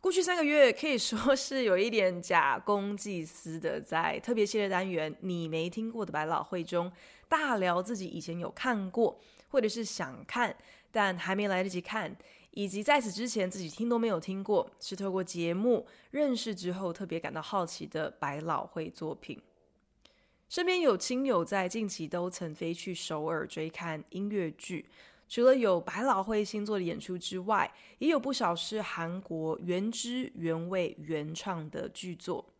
过去三个月可以说是有一点假公济私的，在特别系列单元“你没听过的百老汇”中，大聊自己以前有看过，或者是想看但还没来得及看，以及在此之前自己听都没有听过，是透过节目认识之后特别感到好奇的百老汇作品。身边有亲友在近期都曾飞去首尔追看音乐剧。除了有百老汇新作的演出之外，也有不少是韩国原汁原味原创的剧作。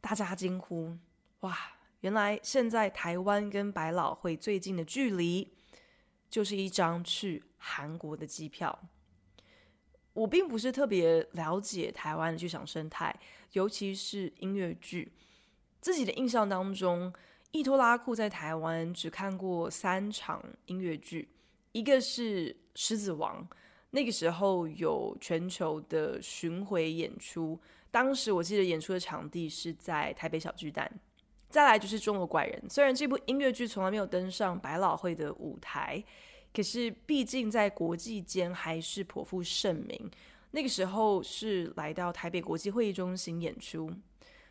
大家惊呼：“哇！原来现在台湾跟百老汇最近的距离，就是一张去韩国的机票。”我并不是特别了解台湾的剧场生态，尤其是音乐剧。自己的印象当中，易拖拉库在台湾只看过三场音乐剧。一个是《狮子王》，那个时候有全球的巡回演出，当时我记得演出的场地是在台北小巨蛋。再来就是《中国怪人》，虽然这部音乐剧从来没有登上百老汇的舞台，可是毕竟在国际间还是颇负盛名。那个时候是来到台北国际会议中心演出。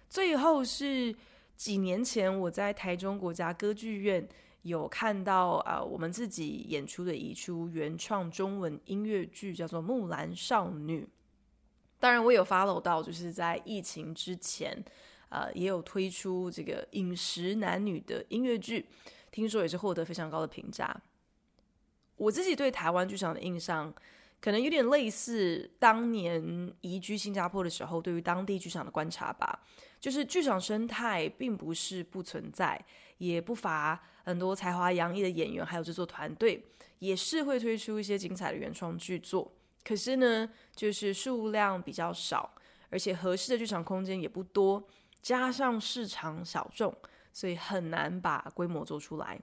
最后是几年前我在台中国家歌剧院。有看到啊、我们自己演出的一出原创中文音乐剧，叫做《木兰少女》。当然，我有 follow 到，就是在疫情之前，呃，也有推出这个《饮食男女》的音乐剧，听说也是获得非常高的评价。我自己对台湾剧场的印象，可能有点类似当年移居新加坡的时候，对于当地剧场的观察吧。就是剧场生态并不是不存在，也不乏。很多才华洋溢的演员，还有制作团队，也是会推出一些精彩的原创剧作。可是呢，就是数量比较少，而且合适的剧场空间也不多，加上市场小众，所以很难把规模做出来。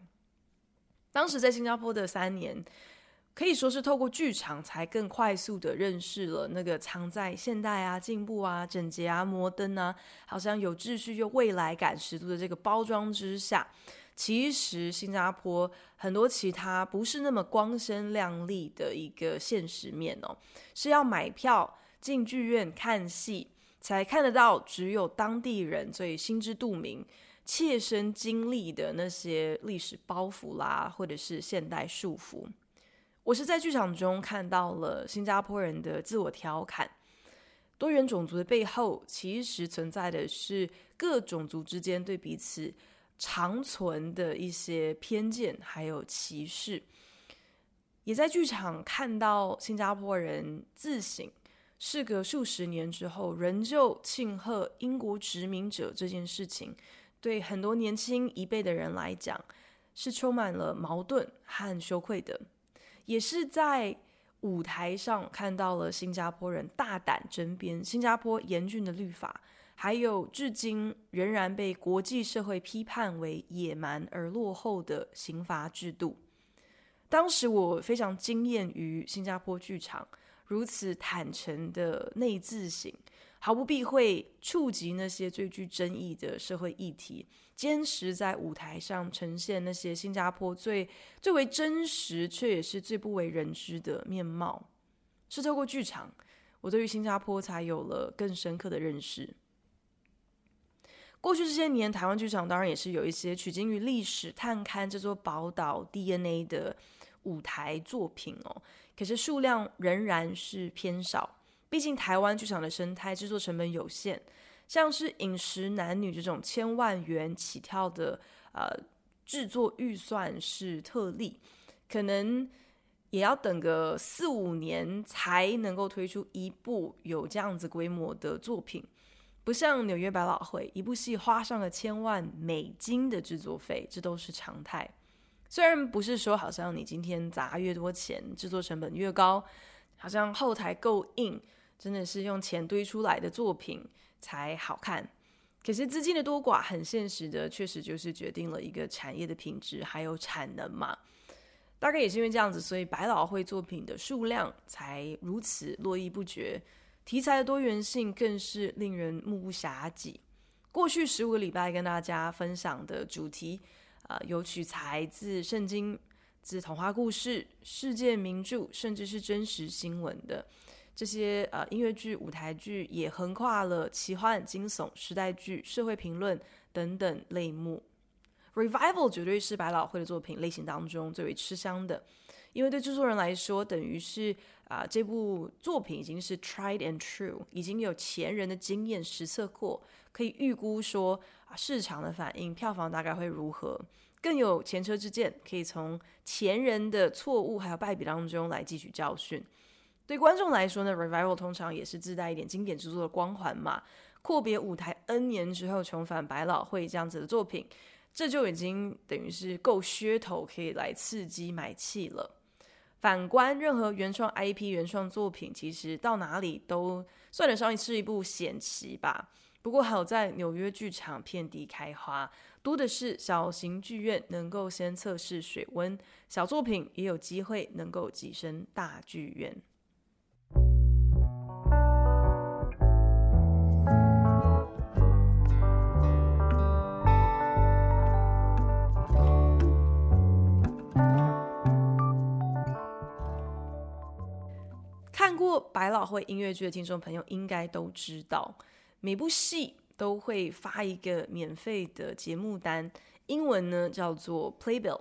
当时在新加坡的三年，可以说是透过剧场，才更快速地认识了那个藏在现代啊、进步啊、整洁啊、摩登啊，好像有秩序又未来感十足的这个包装之下。其实新加坡很多其他不是那么光鲜亮丽的一个现实面哦，是要买票进剧院看戏才看得到，只有当地人最心知肚明、切身经历的那些历史包袱啦，或者是现代束缚。我是在剧场中看到了新加坡人的自我调侃，多元种族的背后其实存在的是各种族之间对彼此。长存的一些偏见，还有歧视，也在剧场看到新加坡人自省，事隔数十年之后，仍旧庆贺英国殖民者这件事情，对很多年轻一辈的人来讲，是充满了矛盾和羞愧的。也是在舞台上看到了新加坡人大胆争辩新加坡严峻的律法。还有，至今仍然被国际社会批判为野蛮而落后的刑罚制度。当时我非常惊艳于新加坡剧场如此坦诚的内自省，毫不避讳触及那些最具争议的社会议题，坚持在舞台上呈现那些新加坡最最为真实却也是最不为人知的面貌。是透过剧场，我对于新加坡才有了更深刻的认识。过去这些年，台湾剧场当然也是有一些取经于历史、探勘这座宝岛 DNA 的舞台作品哦。可是数量仍然是偏少，毕竟台湾剧场的生态制作成本有限，像是《饮食男女》这种千万元起跳的呃制作预算是特例，可能也要等个四五年才能够推出一部有这样子规模的作品。不像纽约百老汇，一部戏花上了千万美金的制作费，这都是常态。虽然不是说好像你今天砸越多钱，制作成本越高，好像后台够硬，真的是用钱堆出来的作品才好看。可是资金的多寡，很现实的，确实就是决定了一个产业的品质还有产能嘛。大概也是因为这样子，所以百老汇作品的数量才如此络绎不绝，题材的多元性更是令人目不暇给。过去十五个礼拜跟大家分享的主题，啊、有取材自圣经、自童话故事、世界名著，甚至是真实新闻的。这些呃音乐剧、舞台剧也横跨了奇幻、惊悚、时代剧、社会评论等等类目。Revival 绝对是百老汇的作品类型当中最为吃香的，因为对制作人来说，等于是啊、呃、这部作品已经是 tried and true，已经有前人的经验实测过，可以预估说市场的反应、票房大概会如何，更有前车之鉴，可以从前人的错误还有败笔当中来汲取教训。对观众来说呢，Revival 通常也是自带一点经典之作的光环嘛。阔别舞台 N 年之后重返百老汇这样子的作品，这就已经等于是够噱头，可以来刺激买气了。反观任何原创 IP 原创作品，其实到哪里都算得上是一部险棋吧。不过好在纽约剧场遍地开花，多的是小型剧院能够先测试水温，小作品也有机会能够跻身大剧院。过百老汇音乐剧的听众朋友应该都知道，每部戏都会发一个免费的节目单，英文呢叫做 Playbill。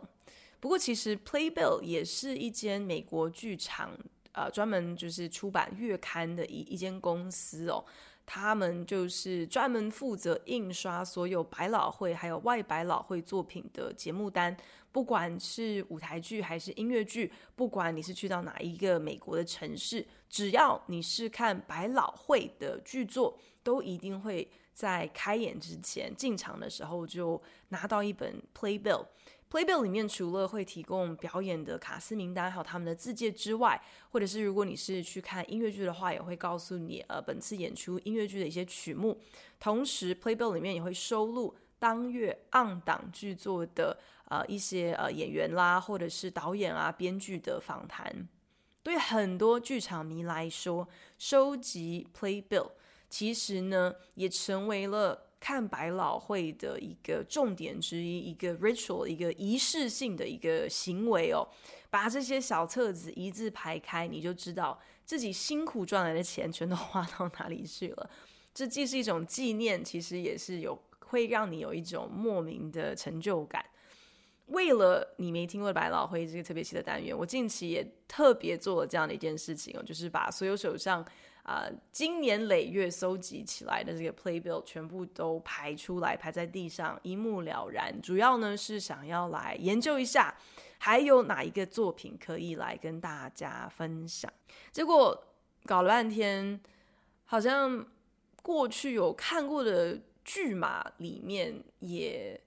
不过其实 Playbill 也是一间美国剧场，呃，专门就是出版月刊的一一间公司哦。他们就是专门负责印刷所有百老汇还有外百老汇作品的节目单，不管是舞台剧还是音乐剧，不管你是去到哪一个美国的城市，只要你是看百老汇的剧作，都一定会在开演之前进场的时候就拿到一本 Playbill。Playbill 里面除了会提供表演的卡司名单，还有他们的自介之外，或者是如果你是去看音乐剧的话，也会告诉你呃本次演出音乐剧的一些曲目。同时，Playbill 里面也会收录当月 on 档剧作的呃一些呃演员啦，或者是导演啊、编剧的访谈。对很多剧场迷来说，收集 Playbill 其实呢也成为了。看百老汇的一个重点之一，一个 ritual，一个仪式性的一个行为哦。把这些小册子一字排开，你就知道自己辛苦赚来的钱全都花到哪里去了。这既是一种纪念，其实也是有会让你有一种莫名的成就感。为了你没听过百老汇这个特别期的单元，我近期也特别做了这样的一件事情哦，就是把所有手上。啊、呃，经年累月搜集起来的这个 playbill 全部都排出来，排在地上，一目了然。主要呢是想要来研究一下，还有哪一个作品可以来跟大家分享。结果搞了半天，好像过去有看过的剧码里面，也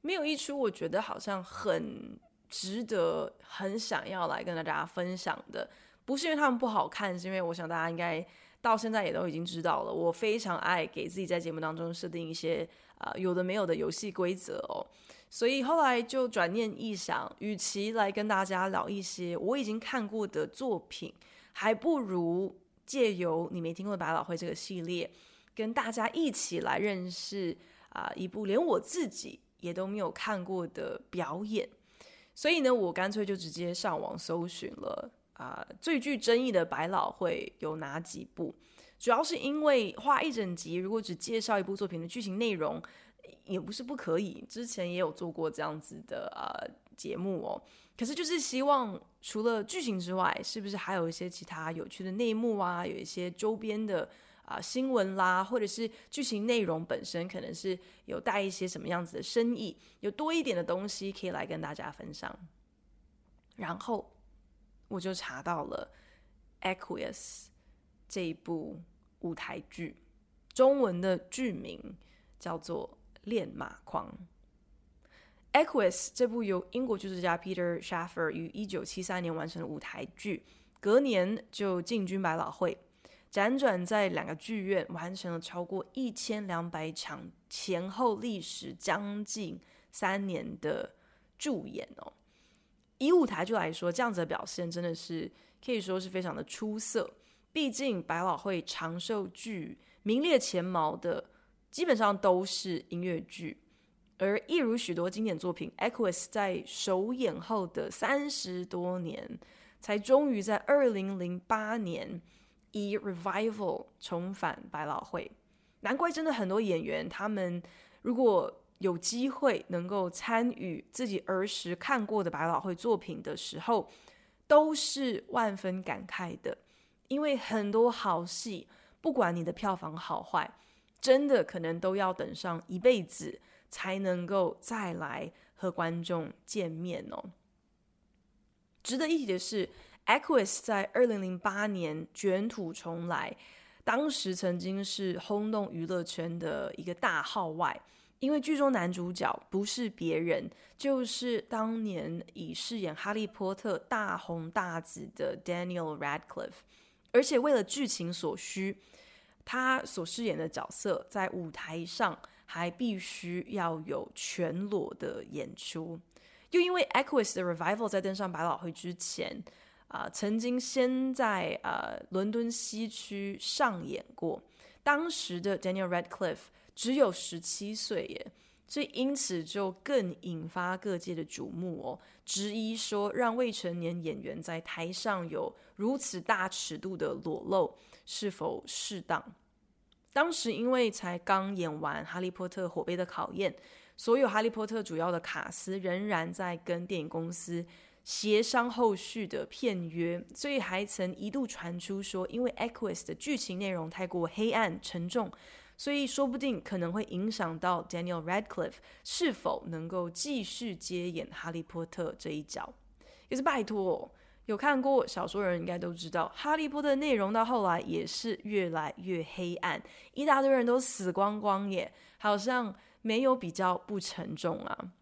没有一出我觉得好像很值得、很想要来跟大家分享的。不是因为他们不好看，是因为我想大家应该。到现在也都已经知道了，我非常爱给自己在节目当中设定一些啊、有的没有的游戏规则哦，所以后来就转念一想，与其来跟大家聊一些我已经看过的作品，还不如借由你没听过百老汇这个系列，跟大家一起来认识啊、一部连我自己也都没有看过的表演，所以呢，我干脆就直接上网搜寻了。啊、最具争议的百老汇有哪几部？主要是因为花一整集，如果只介绍一部作品的剧情内容，也不是不可以。之前也有做过这样子的呃节目哦。可是就是希望除了剧情之外，是不是还有一些其他有趣的内幕啊？有一些周边的啊、新闻啦，或者是剧情内容本身可能是有带一些什么样子的深意，有多一点的东西可以来跟大家分享。然后。我就查到了《Equus》这一部舞台剧，中文的剧名叫做《恋马狂》。《Equus》这部由英国剧作家 Peter Shaffer 于一九七三年完成的舞台剧，隔年就进军百老汇。辗转在两个剧院完成了超过一千两百场，前后历时将近三年的驻演哦。以舞台剧来说，这样子的表现真的是可以说是非常的出色。毕竟百老汇长寿剧名列前茅的，基本上都是音乐剧。而一如许多经典作品，《Equus》在首演后的三十多年，才终于在二零零八年以 Revival 重返百老汇。难怪真的很多演员，他们如果有机会能够参与自己儿时看过的百老汇作品的时候，都是万分感慨的，因为很多好戏，不管你的票房好坏，真的可能都要等上一辈子。才能够再来和观众见面哦。值得一提的是，《Equus》在二零零八年卷土重来，当时曾经是轰动娱乐圈的一个大号外，因为剧中男主角不是别人，就是当年以饰演哈利波特大红大紫的 Daniel Radcliffe，而且为了剧情所需，他所饰演的角色在舞台上。还必须要有全裸的演出，又因为《Equus》的 Revival 在登上百老汇之前，啊、曾经先在呃伦敦西区上演过。当时的 Daniel Radcliffe 只有十七岁耶，所以因此就更引发各界的瞩目哦，质疑说让未成年演员在台上有如此大尺度的裸露是否适当？当时因为才刚演完《哈利波特：火杯的考验》，所有《哈利波特》主要的卡司仍然在跟电影公司协商后续的片约，所以还曾一度传出说，因为《Equus》的剧情内容太过黑暗沉重，所以说不定可能会影响到 Daniel Radcliffe 是否能够继续接演《哈利波特》这一角。也是拜托。有看过小说的人应该都知道，《哈利波特》的内容到后来也是越来越黑暗，一大堆人都死光光耶，好像没有比较不沉重啊。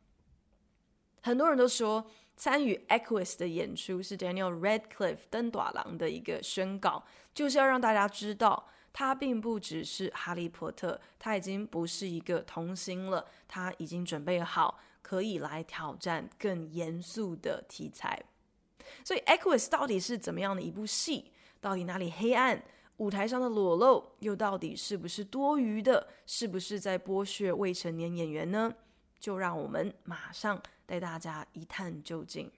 很多人都说，参与《Equus》的演出是 Daniel Radcliffe 登大人的一个宣告，就是要让大家知道，他并不只是哈利波特，他已经不是一个童星了，他已经准备好可以来挑战更严肃的题材。所以《Equus》到底是怎么样的一部戏？到底哪里黑暗？舞台上的裸露又到底是不是多余的？是不是在剥削未成年演员呢？就让我们马上带大家一探究竟。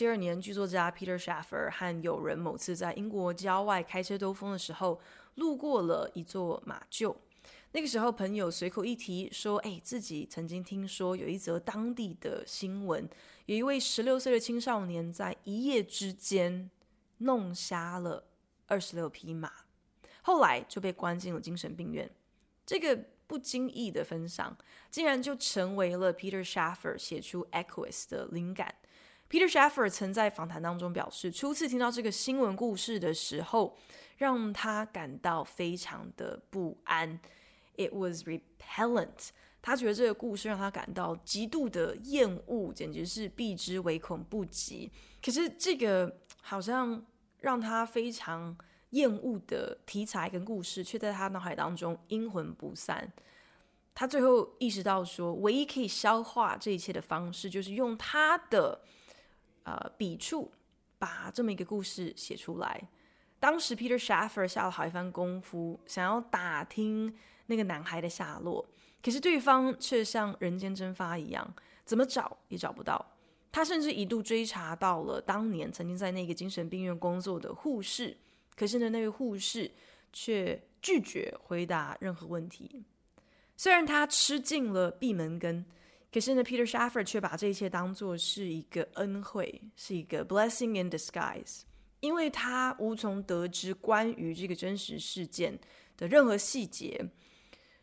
七二年，剧作家 Peter Schaffer 和友人某次在英国郊外开车兜风的时候，路过了一座马厩。那个时候，朋友随口一提说：“哎，自己曾经听说有一则当地的新闻，有一位十六岁的青少年在一夜之间弄瞎了二十六匹马。”后来就被关进了精神病院。这个不经意的分享，竟然就成为了 Peter Schaffer 写出《Equus》的灵感。Peter Shaffer 曾在访谈当中表示，初次听到这个新闻故事的时候，让他感到非常的不安。It was repellent。他觉得这个故事让他感到极度的厌恶，简直是避之唯恐不及。可是这个好像让他非常。厌恶的题材跟故事，却在他脑海当中阴魂不散。他最后意识到说，唯一可以消化这一切的方式，就是用他的呃笔触，把这么一个故事写出来。当时 Peter Shaffer 下了好一番功夫，想要打听那个男孩的下落，可是对方却像人间蒸发一样，怎么找也找不到。他甚至一度追查到了当年曾经在那个精神病院工作的护士。可是呢，那位护士却拒绝回答任何问题。虽然他吃尽了闭门羹，可是呢，Peter Schaffer 却把这一切当作是一个恩惠，是一个 blessing in disguise，因为他无从得知关于这个真实事件的任何细节，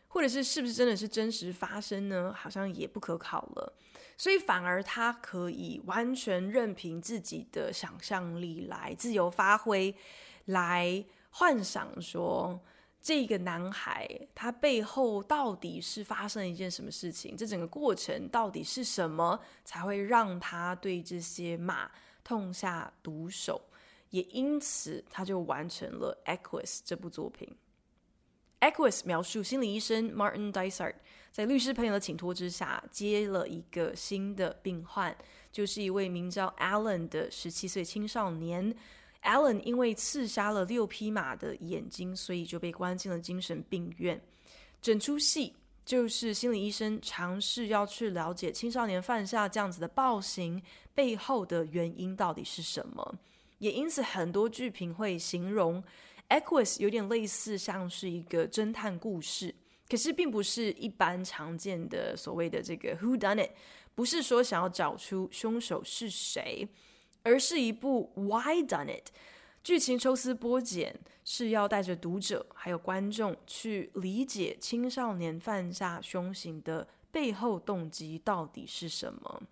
或者是是不是真的是真实发生呢？好像也不可考了。所以反而他可以完全任凭自己的想象力来自由发挥，来幻想说。这个男孩他背后到底是发生了一件什么事情？这整个过程到底是什么才会让他对这些马痛下毒手？也因此，他就完成了《Equus》这部作品。《Equus》描述心理医生 Martin Dysart 在律师朋友的请托之下，接了一个新的病患，就是一位名叫 Alan 的十七岁青少年。Alan 因为刺杀了六匹马的眼睛，所以就被关进了精神病院。整出戏就是心理医生尝试要去了解青少年犯下这样子的暴行背后的原因到底是什么。也因此，很多剧评会形容《Equus》有点类似像是一个侦探故事，可是并不是一般常见的所谓的这个 “Who Done It”，不是说想要找出凶手是谁。而是一部 Why Done It，剧情抽丝剥茧，是要带着读者还有观众去理解青少年犯下凶行的背后动机到底是什么。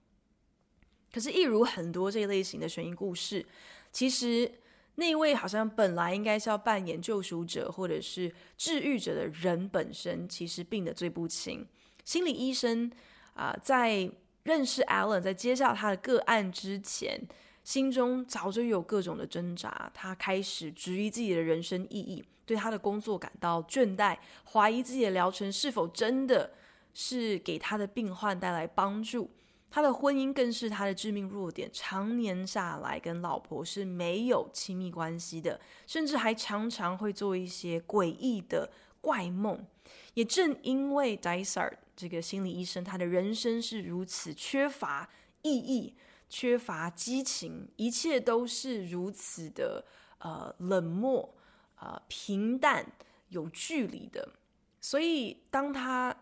可是，一如很多这一类型的悬疑故事，其实那位好像本来应该是要扮演救赎者或者是治愈者的人本身，其实病得最不轻。心理医生啊、在认识 Alan，在接下他的个案之前。心中早就有各种的挣扎，他开始质疑自己的人生意义，对他的工作感到倦怠，怀疑自己的疗程是否真的是给他的病患带来帮助。他的婚姻更是他的致命弱点，常年下来跟老婆是没有亲密关系的，甚至还常常会做一些诡异的怪梦。也正因为 Dysart 这个心理医生，他的人生是如此缺乏意义。缺乏激情，一切都是如此的呃冷漠、呃平淡、有距离的。所以，当他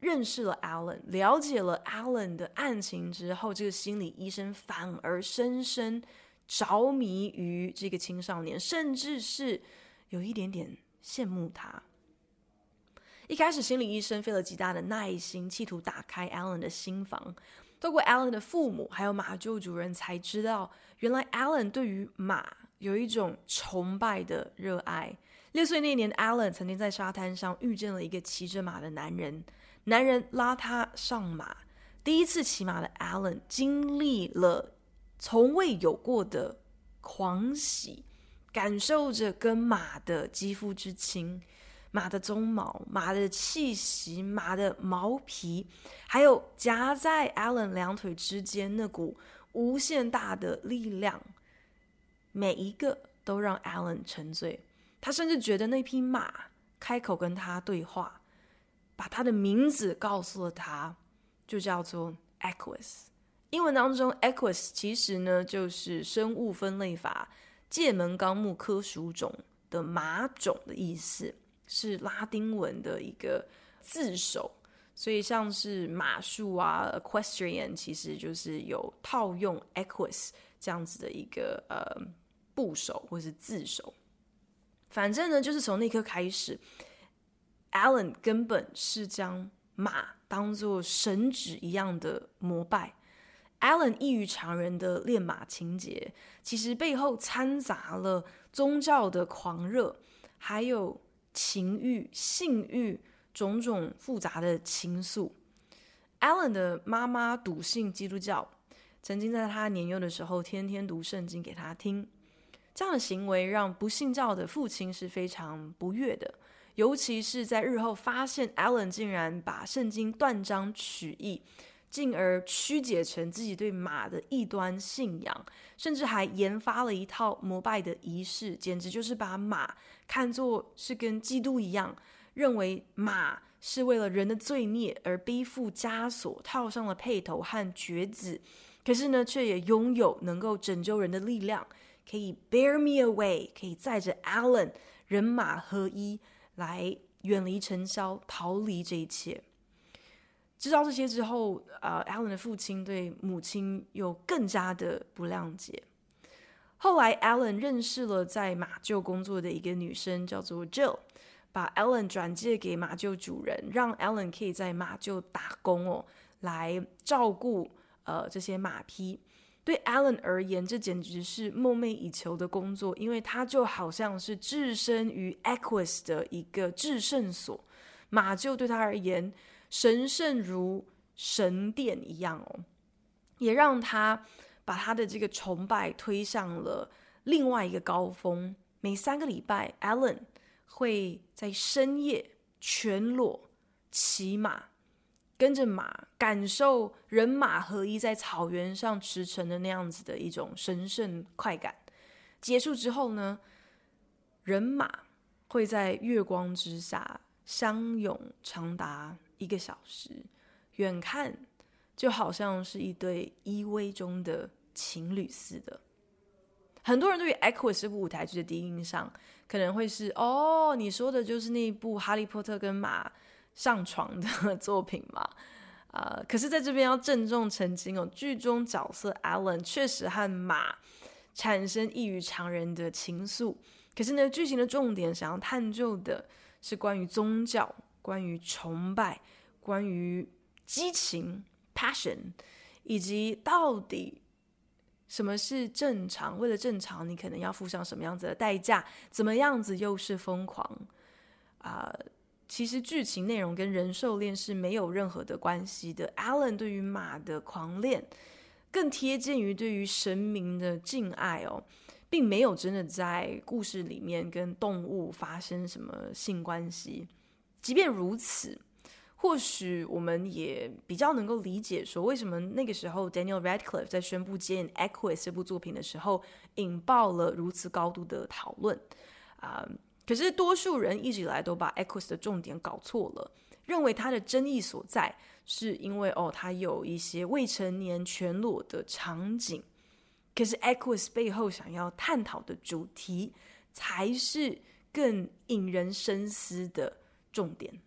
认识了 Allen，了解了 Allen 的案情之后，这个心理医生反而深深着迷于这个青少年，甚至是有一点点羡慕他。一开始，心理医生费了极大的耐心，企图打开 Allen 的心房。透过 Alan 的父母还有马厩主人才知道，原来 Alan 对于马有一种崇拜的热爱。六岁那年，Alan 曾经在沙滩上遇见了一个骑着马的男人，男人拉他上马。第一次骑马的 Alan 经历了从未有过的狂喜，感受着跟马的肌肤之亲。马的鬃毛、马的气息、马的毛皮，还有夹在 Alan 两腿之间那股无限大的力量，每一个都让 Alan 沉醉。他甚至觉得那匹马开口跟他对话，把他的名字告诉了他，就叫做 Equus。英文当中，Equus 其实呢就是生物分类法界门纲目科属种的马种的意思。是拉丁文的一个字首，所以像是马术啊，equestrian 其实就是有套用 equus 这样子的一个呃部首或是字首。反正呢，就是从那刻开始，Alan 根本是将马当作神祇一样的膜拜。Alan 异于常人的练马情节，其实背后掺杂了宗教的狂热，还有。情欲、性欲，种种复杂的情愫。Allen 的妈妈笃信基督教，曾经在他年幼的时候天天读圣经给他听。这样的行为让不信教的父亲是非常不悦的，尤其是在日后发现 Allen 竟然把圣经断章取义。进而曲解成自己对马的异端信仰，甚至还研发了一套膜拜的仪式，简直就是把马看作是跟基督一样，认为马是为了人的罪孽而背负枷锁，套上了轡头和橛子，可是呢，却也拥有能够拯救人的力量，可以 bear me away，可以载着 Alan 人马合一来远离尘嚣，逃离这一切。知道这些之后，呃，Alan 的父亲对母亲又更加的不谅解。后来，Alan 认识了在马厩工作的一个女生，叫做 Jill，把 Alan 转借给马厩主人，让 Alan 可以在马厩打工哦，来照顾呃这些马匹。对 Alan 而言，这简直是梦寐以求的工作，因为他就好像是置身于 Equus 的一个至圣所，马厩对他而言。神圣如神殿一样哦，也让他把他的这个崇拜推向了另外一个高峰。每三个礼拜，Alan 会在深夜全裸骑马，跟着马感受人马合一在草原上驰骋的那样子的一种神圣快感。结束之后呢，人马会在月光之下相拥长达。一个小时，远看就好像是一对依偎中的情侣似的。很多人对于《Equus》这部舞台剧的第一印象，可能会是：哦，你说的就是那部《哈利波特》跟马上床的 作品嘛？啊、呃，可是在这边要郑重澄清哦，剧中角色 Alan 确实和马产生异于常人的情愫。可是呢，剧情的重点想要探究的是关于宗教。关于崇拜，关于激情 （passion），以及到底什么是正常？为了正常，你可能要付上什么样子的代价？怎么样子又是疯狂？啊、其实剧情内容跟人兽恋是没有任何的关系的。Alan 对于马的狂恋，更贴近于对于神明的敬爱哦，并没有真的在故事里面跟动物发生什么性关系。即便如此，或许我们也比较能够理解说，为什么那个时候 Daniel Radcliffe 在宣布接演《Equus》这部作品的时候，引爆了如此高度的讨论啊、可是多数人一直以来都把《Equus》的重点搞错了，认为它的争议所在是因为哦，它有一些未成年全裸的场景。可是《Equus》背后想要探讨的主题，才是更引人深思的。重点。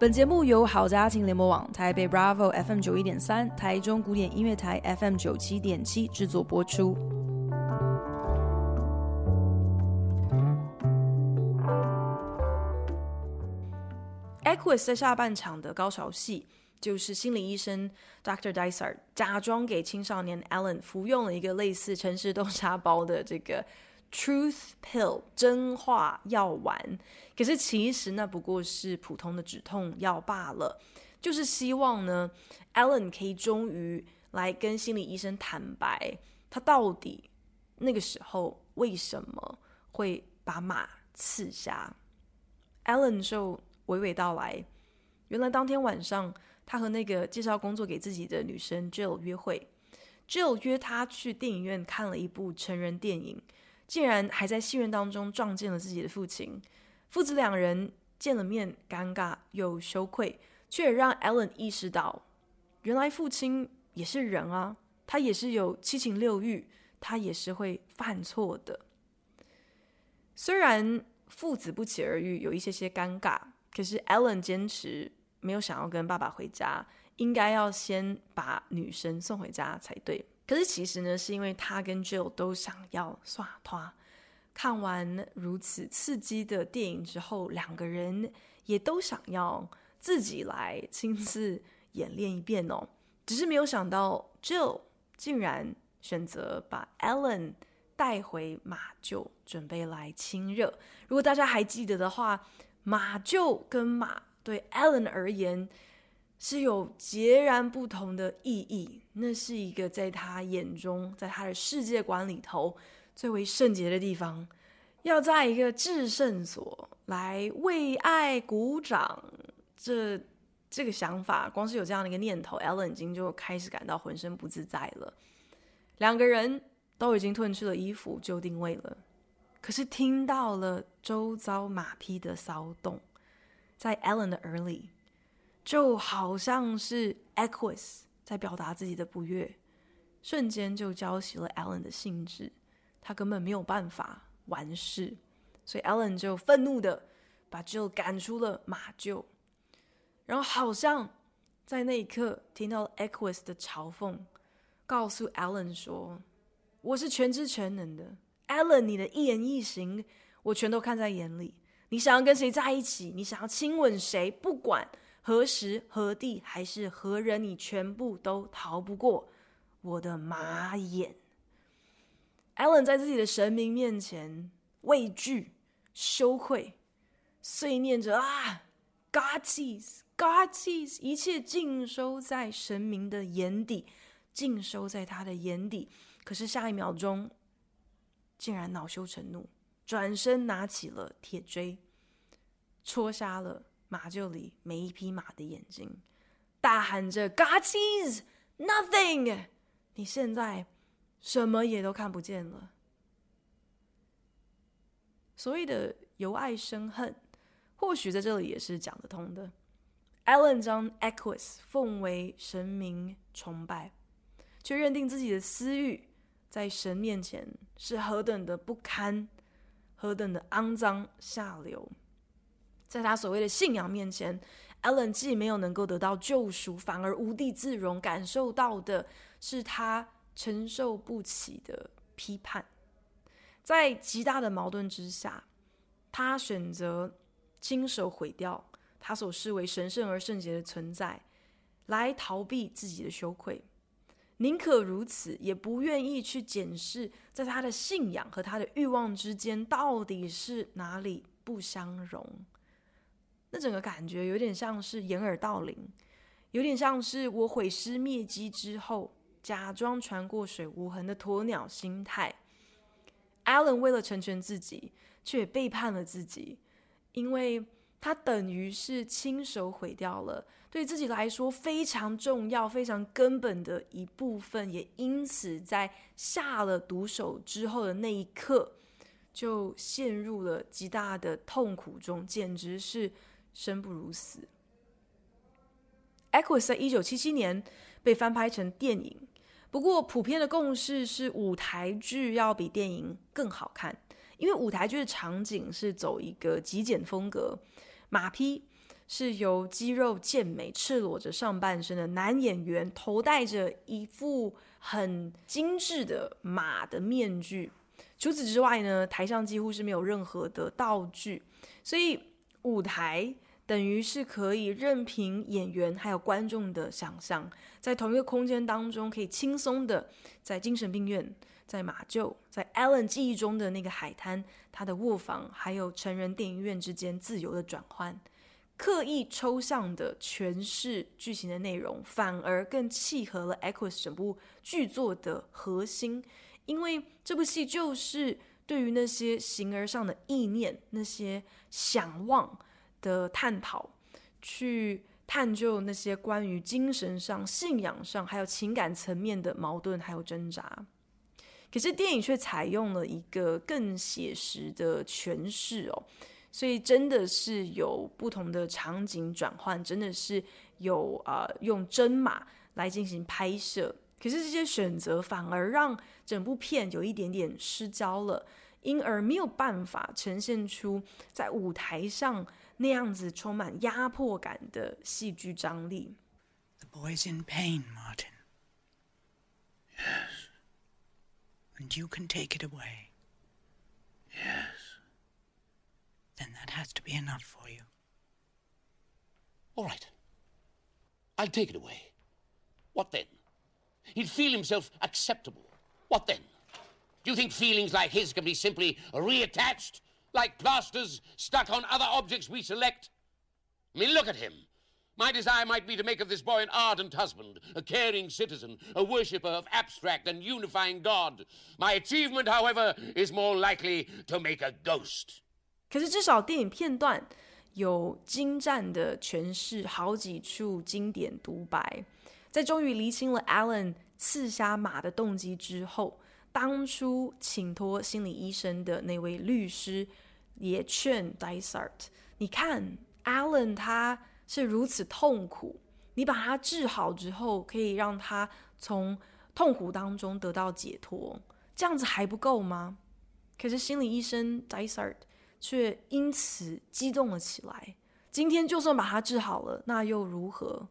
本节目由好家庭联播网、台北 Bravo FM 九一点三、台中古典音乐台 FM 九七点七制作播出。Equus 在下半场的高潮戏。就是心理医生 Dr. Dysart 假装给青少年 Alan 服用了一个类似城市豆沙包的这个 Truth Pill 真话药丸，可是其实那不过是普通的止痛药罢了。就是希望呢，Alan 可以终于来跟心理医生坦白，他到底那个时候为什么会把马刺瞎。Alan 就娓娓道来，原来当天晚上。他和那个介绍工作给自己的女生 Jill 约会，Jill 约他去电影院看了一部成人电影，竟然还在戏院当中撞见了自己的父亲。父子两人见了面，尴尬又羞愧，却也让 Allen 意识到，原来父亲也是人啊，他也是有七情六欲，他也是会犯错的。虽然父子不期而遇，有一些些尴尬，可是 Allen 坚持。没有想要跟爸爸回家，应该要先把女生送回家才对。可是其实呢，是因为他跟 Jill 都想要耍他。看完如此刺激的电影之后，两个人也都想要自己来亲自演练一遍哦。只是没有想到，Jill 竟然选择把 Alan 带回马厩，准备来亲热。如果大家还记得的话，马厩跟马。对 Alan 而言是有截然不同的意义，那是一个在他眼中，在他的世界观里头最为圣洁的地方。要在一个至圣所来为爱鼓掌，这这个想法，光是有这样的一个念头，Ellen 已经就开始感到浑身不自在了。两个人都已经褪去了衣服就定位了，可是听到了周遭马匹的骚动。在 Ellen 的耳里，就好像是 Equus 在表达自己的不悦，瞬间就浇熄了 Alan 的兴致。他根本没有办法完事，所以 Allen 就愤怒的把 Jill 赶出了马厩，然后好像在那一刻听到了 Equus 的嘲讽，告诉 Allen 说：“我是全知全能的，Allen，你的一言一行我全都看在眼里。你想要跟谁在一起，你想要亲吻谁，不管何时何地还是何人，你全部都逃不过我的马眼。” Allen 在自己的神明面前畏惧、羞愧，碎念着啊，God sees，God sees，一切尽收在神明的眼底，尽收在他的眼底。可是下一秒钟，竟然恼羞成怒，转身拿起了铁锥，戳瞎了马厩里每一匹马的眼睛，大喊着：“God sees nothing！你现在。”什么也都看不见了。所谓的由爱生恨，或许在这里也是讲得通的。Ellen 将 Equus 奉为神明崇拜，却认定自己的私欲在神面前是何等的不堪，何等的肮脏下流。在他所谓的信仰面前，Ellen 既没有能够得到救赎，反而无地自容，感受到的是他。承受不起的批判，在极大的矛盾之下，他选择亲手毁掉他所视为神圣而圣洁的存在，来逃避自己的羞愧。宁可如此，也不愿意去检视，在他的信仰和他的欲望之间到底是哪里不相容。那整个感觉有点像是掩耳盗铃，有点像是我毁尸灭迹之后。假装船过水无痕的鸵鸟心态 Allen 为了成全自己，却也背叛了自己，因为他等于是亲手毁掉了对自己来说非常重要、非常根本的一部分，也因此在下了毒手之后的那一刻，就陷入了极大的痛苦中，简直是生不如死。Equus 在一九七七年被翻拍成电影。不过，普遍的共识是舞台剧要比电影更好看，因为舞台剧的场景是走一个极简风格，马匹是由肌肉健美、赤裸着上半身的男演员头戴着一副很精致的马的面具。除此之外呢，台上几乎是没有任何的道具，所以舞台。等于是可以任凭演员还有观众的想象，在同一个空间当中，可以轻松的在精神病院、在马厩、在 Alan 记忆中的那个海滩、他的卧房，还有成人电影院之间自由的转换，刻意抽象的诠释剧情的内容，反而更契合了 Equus 整部剧作的核心，因为这部戏就是对于那些形而上的意念、那些想望。的探讨，去探究那些关于精神上、信仰上，还有情感层面的矛盾，还有挣扎。可是电影却采用了一个更写实的诠释哦，所以真的是有不同的场景转换，真的是有啊、用真马来进行拍摄。可是这些选择反而让整部片有一点点失焦了，因而没有办法呈现出在舞台上。那样子充满压迫感的戏剧张力。The boy's in pain, Martin. Yes. And you can take it away. Yes. Then that has to be enough for you. All right. I'll take it away. What then? He'd feel himself acceptable. What then? Do you think feelings like his can be simply reattached? like plasters stuck on other objects we select? I mean, look at him. My desire might be to make of this boy an ardent husband, a caring citizen, a worshipper of abstract and unifying God. My achievement, however, is more likely to make a ghost. 可是至少电影片段有精湛的诠释，好几处经典独白。在终于厘清了 Ellen 刺瞎马的动机之后。 当初请托心理医生的那位律师也劝 Dysart：“ 你看 Allen 他是如此痛苦，你把他治好之后，可以让他从痛苦当中得到解脱。这样子还不够吗？可是心理医生 Dysart 却因此激动了起来。今天就算把他治好了，那又如何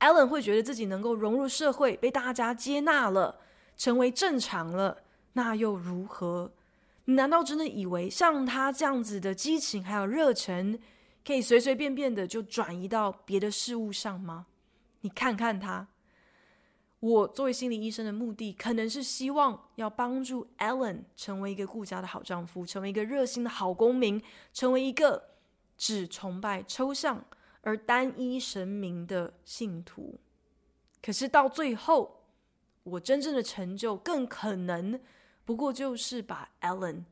？Alan 会觉得自己能够融入社会，被大家接纳了，成为正常了，那又如何？你难道真的以为像他这样子的激情还有热忱，可以随随便便的就转移到别的事物上吗？你看看他。我作为心理医生的目的，可能是希望要帮助 Alan 成为一个顾家的好丈夫，成为一个热心的好公民，成为一个只崇拜抽象而单一神明的信徒。可是到最后，我真正的成就，更可能不过就是把 Alan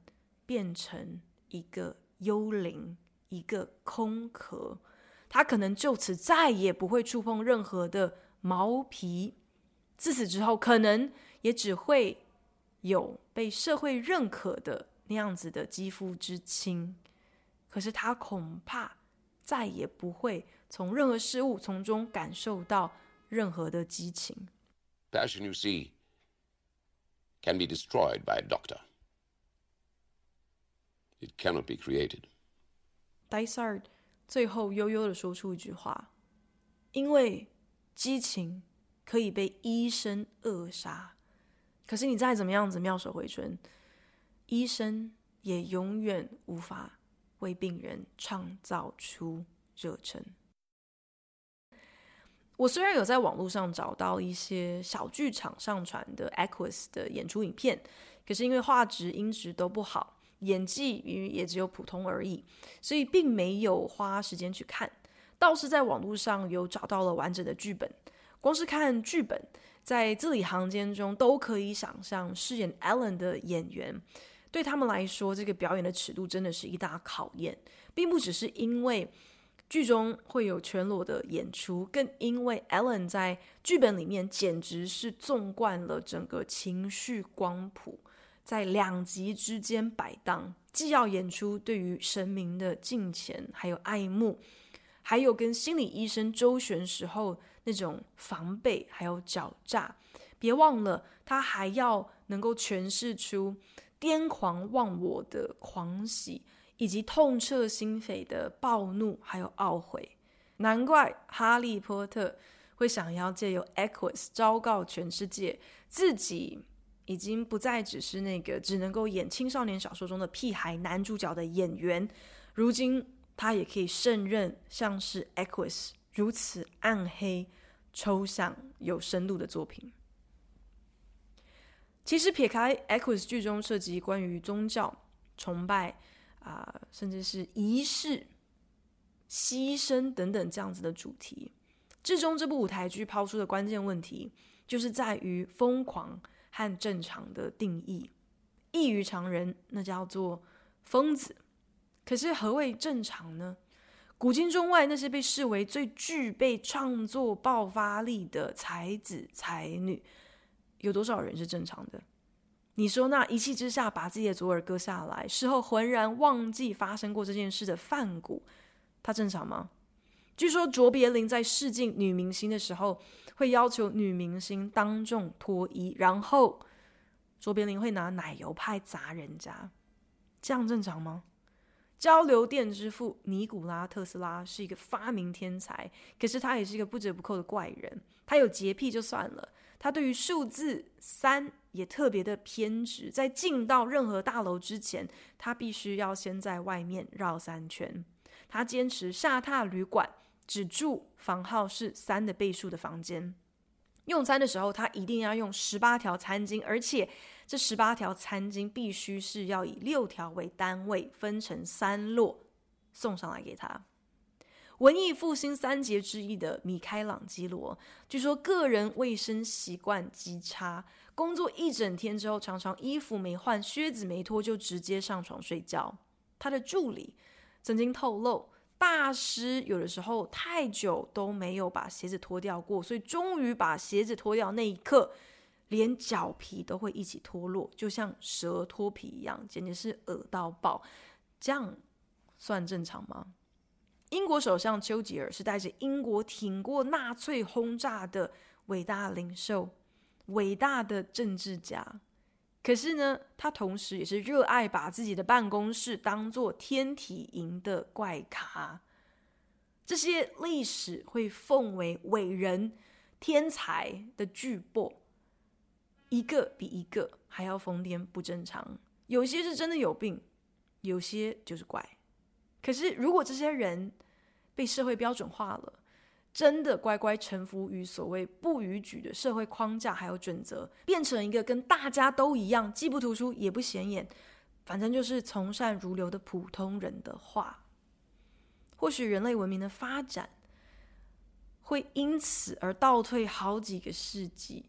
变成一个幽灵，一个空壳。他可能就此再也不会触碰任何的毛皮。自此之后，可能也只会有被社会认可的那样子的肌肤之亲，可是他恐怕再也不会从任何事物从中感受到任何的激情。Passion, you see, can be destroyed by a doctor. It cannot be created. Dysart 最后悠悠的说出一句话：“因为激情。”可以被医生扼杀，可是你再怎么样子妙手回春，医生也永远无法为病人创造出热忱。我虽然有在网络上找到一些小剧场上传的 Equus 的演出影片，可是因为画质音质都不好，演技也只有普通而已，所以并没有花时间去看。倒是在网络上有找到了完整的剧本。光是看剧本，在字里行间中都可以想象饰演 Allen 的演员，对他们来说，这个表演的尺度真的是一大考验，并不只是因为剧中会有全裸的演出，更因为 Alan 在剧本里面简直是纵贯了整个情绪光谱，在两极之间摆荡，既要演出对于神明的敬虔还有爱慕，还有跟心理医生周旋时候。那种防备还有狡诈，别忘了他还要能够诠释出癫狂忘我的狂喜，以及痛彻心扉的暴怒还有懊悔。难怪哈利波特会想要借由 Equus 昭告全世界，自己已经不再只是那个只能够演青少年小说中的屁孩男主角的演员，如今他也可以胜任像是 Equus。如此暗黑、抽象、有深度的作品，其实撇开《Equus》剧中涉及关于宗教崇拜啊、甚至是仪式、牺牲等等这样子的主题，至终这部舞台剧抛出的关键问题，就是在于疯狂和正常的定义。异于常人，那叫做疯子。可是何谓正常呢？古今中外，那些被视为最具备创作爆发力的才子才女，有多少人是正常的？你说那一气之下把自己的左耳割下来，事后浑然忘记发生过这件事的梵谷，他正常吗？据说卓别林在试镜女明星的时候，会要求女明星当众脱衣，然后卓别林会拿奶油派砸人家，这样正常吗？交流电之父尼古拉特斯拉是一个发明天才，可是他也是一个不折不扣的怪人。他有洁癖就算了，他对于数字三也特别的偏执。在进到任何大楼之前，他必须要先在外面绕三圈。他坚持下榻旅馆只住房号是三的倍数的房间。用餐的时候，他一定要用十八条餐巾，而且这十八条餐巾必须是要以六条为单位，分成三摞送上来给他。文艺复兴三杰之一的米开朗基罗，据说个人卫生习惯极差，工作一整天之后，常常衣服没换、靴子没脱就直接上床睡觉。他的助理曾经透露。大师有的时候太久都没有把鞋子脱掉过，所以终于把鞋子脱掉那一刻，连脚皮都会一起脱落，就像蛇脱皮一样，简直是恶到爆。这样算正常吗？英国首相丘吉尔是带着英国挺过纳粹轰炸的伟大领袖、伟大的政治家，可是呢，他同时也是热爱把自己的办公室当做天体营的怪咖。这些历史会奉为伟人、天才的巨擘，一个比一个还要疯癫不正常。有些是真的有病，有些就是怪。可是如果这些人被社会标准化了，真的乖乖臣服于所谓不逾矩的社会框架还有准则，变成一个跟大家都一样，既不突出也不显眼，反正就是从善如流的普通人的话，或许人类文明的发展会因此而倒退好几个世纪。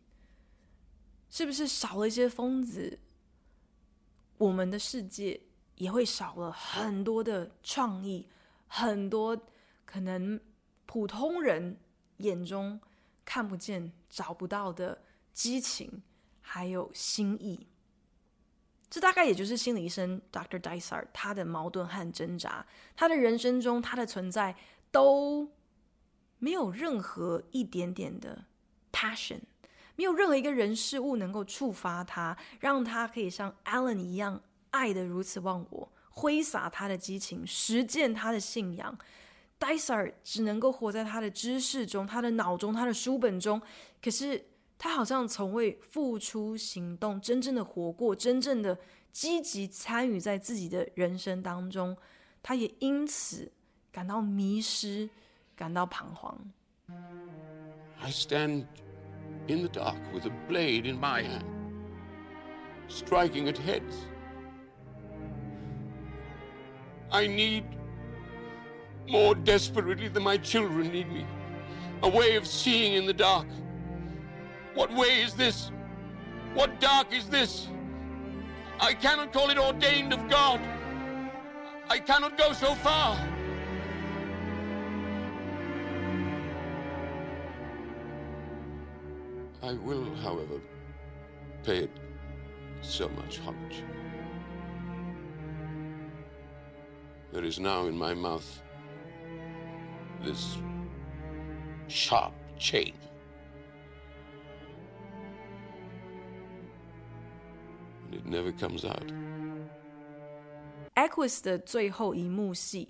是不是少了一些疯子，我们的世界也会少了很多的创意，很多可能。普通人眼中看不见、找不到的激情，还有心意，这大概也就是心理医生 Dr. Dysart 他的矛盾和挣扎。他的人生中，他的存在都没有任何一点点的 passion，没有任何一个人事物能够触发他，让他可以像 Alan 一样爱得如此忘我，挥洒他的激情，实践他的信仰。Dysart 只能够活在他的知识中、他的脑中、他的书本中，可是他好像从未付出行动，真正的活过，真正的积极参与在自己的人生当中。他也因此感到迷失，感到彷徨。I stand in the dark with a blade in my hand, striking at heads. I need. More desperately than my children need me. A way of seeing in the dark. What way is this? What dark is this? I cannot call it ordained of God. I cannot go so far. I will, however, pay it so much homage. There is now in my mouth this sharp chain. It never comes out. Equus 的最后一幕戏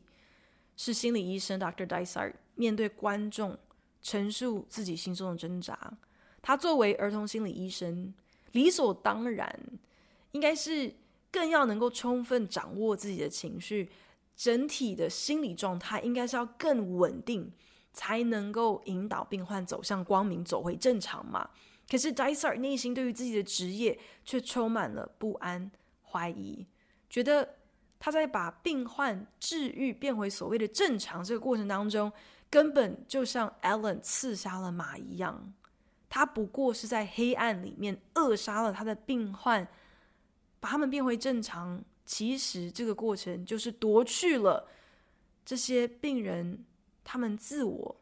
是心理医生 Dr. Dysart 面对观众陈述自己心中的挣扎。他作为儿童心理医生，理所当然应该是更要能够充分掌握自己的情绪。整体的心理状态应该是要更稳定，才能够引导病患走向光明，走回正常嘛。可是 Dysart 内心对于自己的职业却充满了不安、怀疑，觉得他在把病患治愈变回所谓的正常这个过程当中，根本就像 Alan 刺杀了马一样，他不过是在黑暗里面扼杀了他的病患，把他们变回正常。其实这个过程就是夺去了这些病人他们自我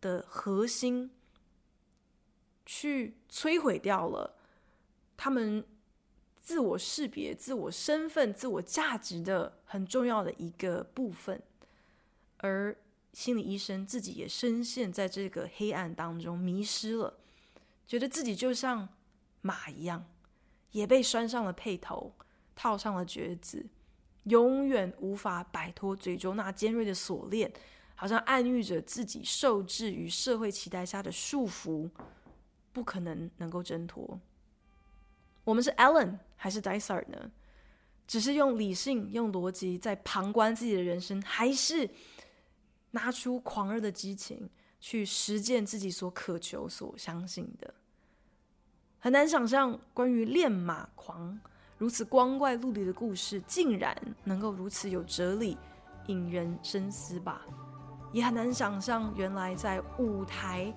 的核心，去摧毁掉了他们自我识别、自我身份、自我价值的很重要的一个部分。而心理医生自己也深陷在这个黑暗当中，迷失了，觉得自己就像马一样，也被拴上了配头。套上了橛子，永远无法摆脱嘴中那尖锐的锁链，好像暗喻着自己受制于社会期待下的束缚，不可能能够挣脱。我们是 Alan 还是 Dysart 呢？只是用理性、用逻辑在旁观自己的人生，还是拿出狂热的激情去实践自己所渴求、所相信的？很难想象关于练马狂。如此光怪陆离的故事，竟然能够如此有哲理，引人深思吧？也很难想象，原来在舞台、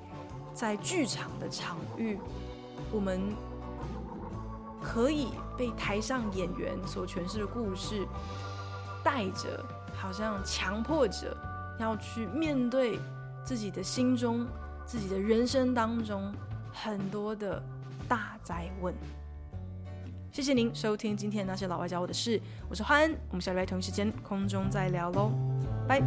在剧场的场域，我们可以被台上演员所诠释的故事带着，好像强迫着要去面对自己的心中、自己的人生当中很多的大哉问。谢谢您收听今天那些老外教我的事，我是欢恩，我们下礼拜同一时间空中再聊喽，拜。